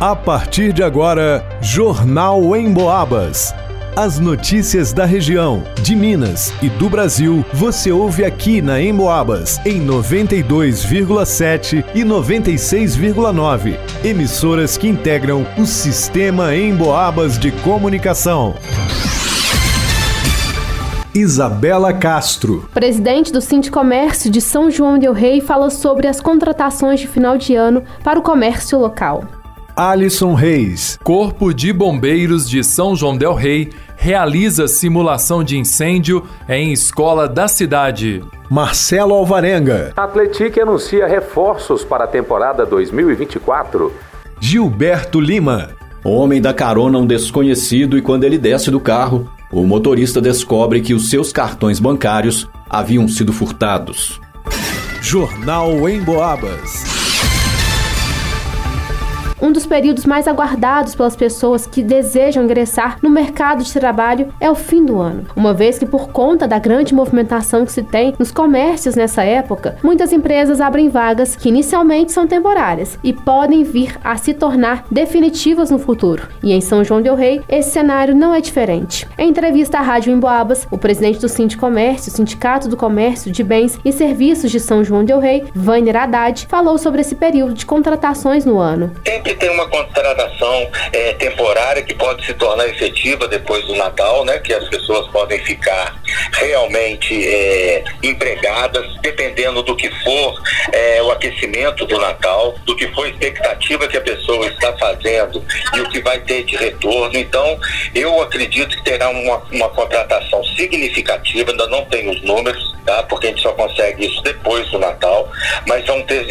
A partir de agora, Jornal em Boabas. As notícias da região, de Minas e do Brasil, você ouve aqui na Emboabas, em 92,7 e 96,9. Emissoras que integram o sistema Emboabas de comunicação. Isabela Castro. Presidente do Sindicomércio de São João del Rei fala sobre as contratações de final de ano para o comércio local. Alisson Reis. Corpo de Bombeiros de São João del Rei realiza simulação de incêndio em escola da cidade. Marcelo Alvarenga. Atletique anuncia reforços para a temporada 2024. Gilberto Lima. Homem dá carona a um desconhecido e quando ele desce do carro, o motorista descobre que os seus cartões bancários haviam sido furtados. Jornal em Boabas. Um dos períodos mais aguardados pelas pessoas que desejam ingressar no mercado de trabalho é o fim do ano, uma vez que, por conta da grande movimentação que se tem nos comércios nessa época, muitas empresas abrem vagas que inicialmente são temporárias e podem vir a se tornar definitivas no futuro. E em São João Del Rei, esse cenário não é diferente. Em entrevista à Rádio Emboabas, o presidente do Sindicomércio, Sindicato do Comércio de Bens e Serviços de São João Del Rei, Vainer Haddad, falou sobre esse período de contratações no ano sempre tem uma contratação é, temporária que pode se tornar efetiva depois do Natal, né? Que as pessoas podem ficar realmente é, empregadas, dependendo do que for é, o aquecimento do Natal, do que for a expectativa que a pessoa está fazendo e o que vai ter de retorno. Então, eu acredito que terá uma, uma contratação significativa, ainda não tenho os números, tá? Porque a gente só consegue isso depois do Natal, mas vão ter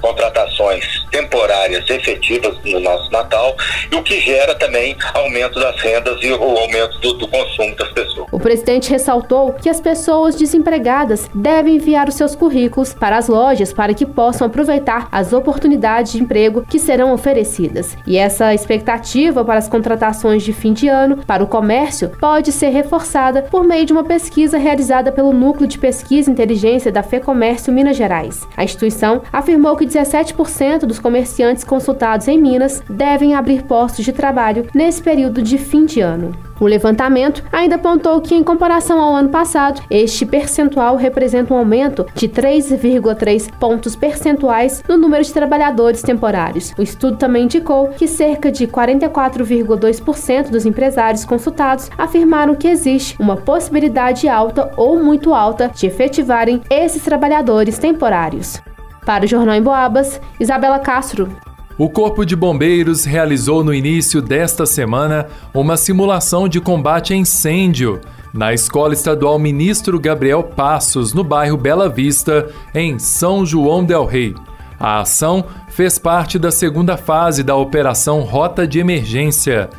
contratações temporárias efetivas no nosso Natal, e o que gera também aumento das rendas e o aumento do, do consumo das pessoas. O presidente ressaltou que as pessoas desempregadas devem enviar os seus currículos para as lojas para que possam aproveitar as oportunidades de emprego que serão oferecidas. E essa expectativa para as contratações de fim de ano para o comércio pode ser reforçada por meio de uma pesquisa realizada pelo Núcleo de Pesquisa e Inteligência da FEComércio Minas Gerais. A instituição afirmou que 17% dos comerciantes consultados em Minas devem abrir postos de trabalho nesse período de fim de ano. O levantamento ainda apontou que, em comparação ao ano passado, este percentual representa um aumento de 3,3 pontos percentuais no número de trabalhadores temporários. O estudo também indicou que cerca de 44,2% dos empresários consultados afirmaram que existe uma possibilidade alta ou muito alta de efetivarem esses trabalhadores temporários. Para o Jornal em Boabas, Isabela Castro. O Corpo de Bombeiros realizou no início desta semana uma simulação de combate a incêndio na Escola Estadual Ministro Gabriel Passos, no bairro Bela Vista, em São João del Rei. A ação fez parte da segunda fase da Operação Rota de Emergência.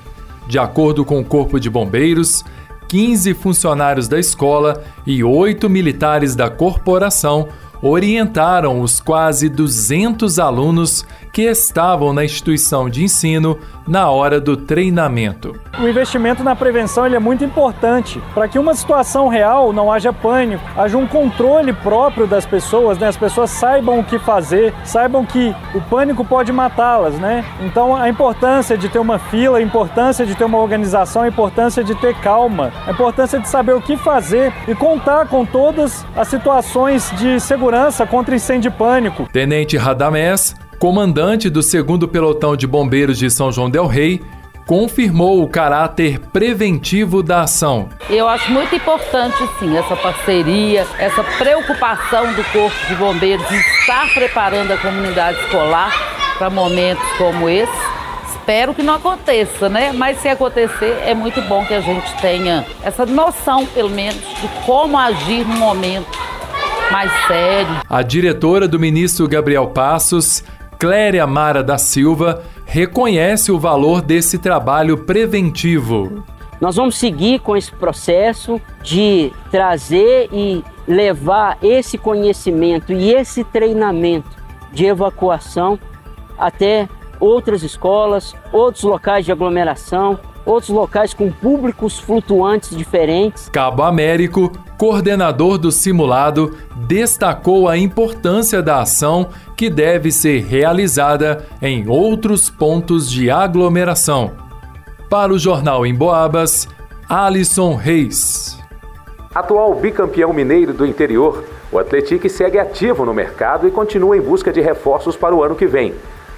De acordo com o Corpo de Bombeiros, 15 funcionários da escola e 8 militares da corporação orientaram os quase 200 alunos que estavam na instituição de ensino na hora do treinamento. O investimento na prevenção é muito importante para que uma situação real não haja pânico, haja um controle próprio das pessoas, né? as pessoas saibam o que fazer, saibam que o pânico pode matá-las. Né? Então a importância de ter uma fila, a importância de ter uma organização, a importância de ter calma, a importância de saber o que fazer e contar com todas as situações de segurança contra incêndio e pânico. Tenente Radamés comandante do 2 Pelotão de Bombeiros de São João Del Rei, confirmou o caráter preventivo da ação. Eu acho muito importante, sim, essa parceria, essa preocupação do Corpo de Bombeiros em estar preparando a comunidade escolar para momentos como esse. Espero que não aconteça, né? Mas se acontecer, é muito bom que a gente tenha essa noção, pelo menos, de como agir no momento mais sério. A diretora do ministro Gabriel Passos Cléria Mara da Silva reconhece o valor desse trabalho preventivo. Nós vamos seguir com esse processo de trazer e levar esse conhecimento e esse treinamento de evacuação até outras escolas, outros locais de aglomeração, outros locais com públicos flutuantes diferentes. Cabo Américo, coordenador do simulado, destacou a importância da ação que deve ser realizada em outros pontos de aglomeração. Para o Jornal em Boabas, Alisson Reis. Atual bicampeão mineiro do interior, o Atlético segue ativo no mercado e continua em busca de reforços para o ano que vem.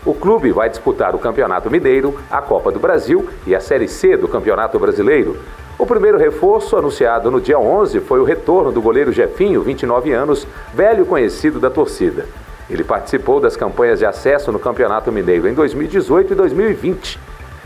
O clube vai disputar o Campeonato Mineiro, a Copa do Brasil e a Série C do Campeonato Brasileiro. O primeiro reforço, anunciado no dia 11, foi o retorno do goleiro Jefinho, 29 anos, velho conhecido da torcida. Ele participou das campanhas de acesso no Campeonato Mineiro em 2018 e 2020.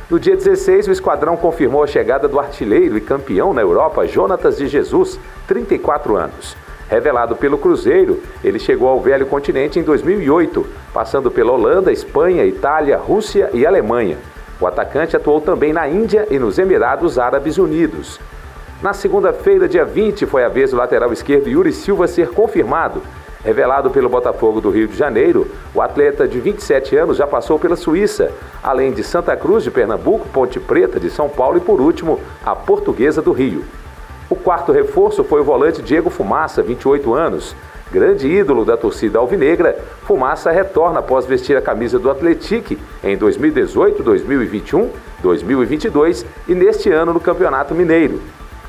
No dia 16, o esquadrão confirmou a chegada do artilheiro e campeão na Europa, Jonatas de Jesus, 34 anos. Revelado pelo Cruzeiro, ele chegou ao velho continente em 2008, passando pela Holanda, Espanha, Itália, Rússia e Alemanha. O atacante atuou também na Índia e nos Emirados Árabes Unidos. Na segunda-feira, dia 20, foi a vez do lateral esquerdo Yuri Silva ser confirmado. Revelado pelo Botafogo do Rio de Janeiro, o atleta de 27 anos já passou pela Suíça, além de Santa Cruz de Pernambuco, Ponte Preta de São Paulo e, por último, a Portuguesa do Rio. O quarto reforço foi o volante Diego Fumaça, 28 anos. Grande ídolo da torcida alvinegra, Fumaça retorna após vestir a camisa do Atletique em 2018, 2021, 2022 e neste ano no Campeonato Mineiro.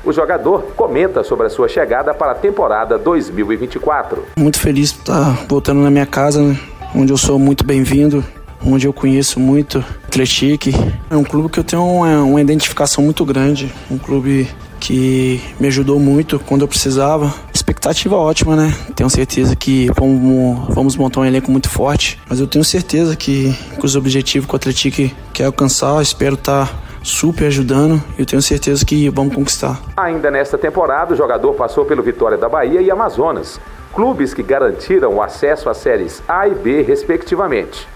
O jogador comenta sobre a sua chegada para a temporada 2024. Muito feliz por estar voltando na minha casa, né? onde eu sou muito bem-vindo, onde eu conheço muito Atletique. É um clube que eu tenho uma, uma identificação muito grande, um clube que me ajudou muito quando eu precisava. Expectativa ótima, né? Tenho certeza que vamos, vamos montar um elenco muito forte, mas eu tenho certeza que, que os objetivos que o Atlético quer alcançar, espero estar super ajudando e eu tenho certeza que vamos conquistar. Ainda nesta temporada, o jogador passou pelo Vitória da Bahia e Amazonas, clubes que garantiram o acesso às séries A e B, respectivamente.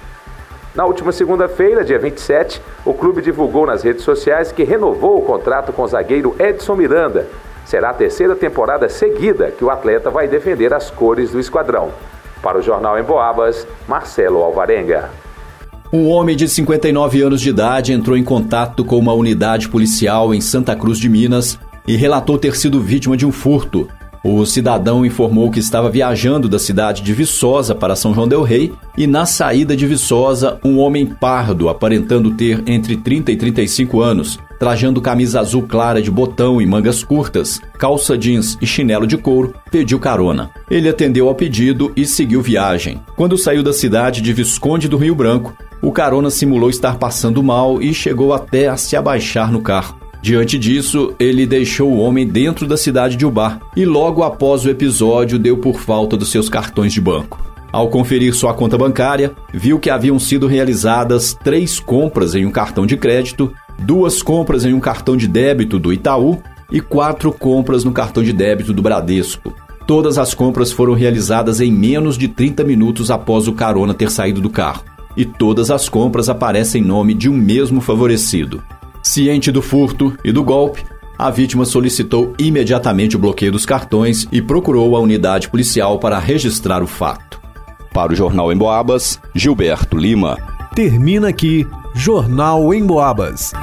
Na última segunda-feira, dia 27, o clube divulgou nas redes sociais que renovou o contrato com o zagueiro Edson Miranda. Será a terceira temporada seguida que o atleta vai defender as cores do esquadrão. Para o Jornal em Boabas, Marcelo Alvarenga. Um homem de 59 anos de idade entrou em contato com uma unidade policial em Santa Cruz de Minas e relatou ter sido vítima de um furto. O cidadão informou que estava viajando da cidade de Viçosa para São João del Rei e na saída de Viçosa, um homem pardo, aparentando ter entre 30 e 35 anos, trajando camisa azul clara de botão e mangas curtas, calça jeans e chinelo de couro, pediu carona. Ele atendeu ao pedido e seguiu viagem. Quando saiu da cidade de Visconde do Rio Branco, o carona simulou estar passando mal e chegou até a se abaixar no carro. Diante disso, ele deixou o homem dentro da cidade de Ubar e logo após o episódio deu por falta dos seus cartões de banco. Ao conferir sua conta bancária, viu que haviam sido realizadas três compras em um cartão de crédito, duas compras em um cartão de débito do Itaú e quatro compras no cartão de débito do Bradesco. Todas as compras foram realizadas em menos de 30 minutos após o carona ter saído do carro. E todas as compras aparecem em nome de um mesmo favorecido. Ciente do furto e do golpe, a vítima solicitou imediatamente o bloqueio dos cartões e procurou a unidade policial para registrar o fato. Para o Jornal em Boabas, Gilberto Lima. Termina aqui Jornal em Boabas.